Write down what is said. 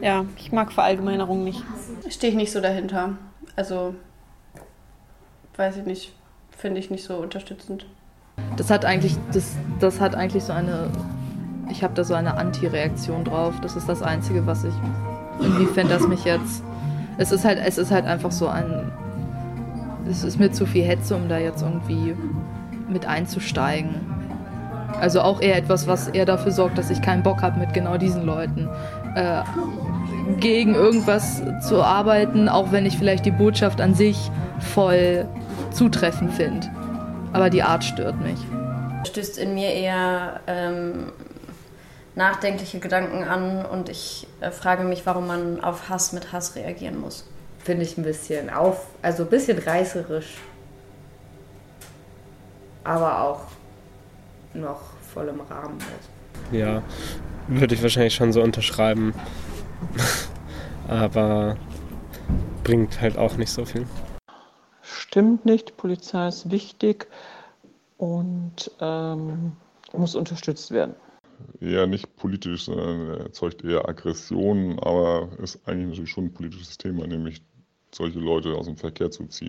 ja, ich mag Verallgemeinerungen nicht. Stehe ich nicht so dahinter. Also, weiß ich nicht, finde ich nicht so unterstützend. Das hat eigentlich, das, das hat eigentlich so eine, ich habe da so eine Anti-Reaktion drauf. Das ist das Einzige, was ich, inwiefern das mich jetzt, es ist halt, es ist halt einfach so ein, es ist mir zu viel Hetze, um da jetzt irgendwie mit einzusteigen. Also auch eher etwas, was eher dafür sorgt, dass ich keinen Bock habe mit genau diesen Leuten äh, gegen irgendwas zu arbeiten, auch wenn ich vielleicht die Botschaft an sich voll zutreffend finde. Aber die Art stört mich. Stößt in mir eher ähm, nachdenkliche Gedanken an und ich äh, frage mich, warum man auf Hass mit Hass reagieren muss. Finde ich ein bisschen auf, also ein bisschen reißerisch. Aber auch noch voll im Rahmen. Halt. Ja, würde ich wahrscheinlich schon so unterschreiben. Aber bringt halt auch nicht so viel. Stimmt nicht, Polizei ist wichtig und ähm, muss unterstützt werden. Eher nicht politisch, sondern erzeugt eher Aggressionen, aber ist eigentlich natürlich schon ein politisches Thema, nämlich solche Leute aus dem Verkehr zu ziehen.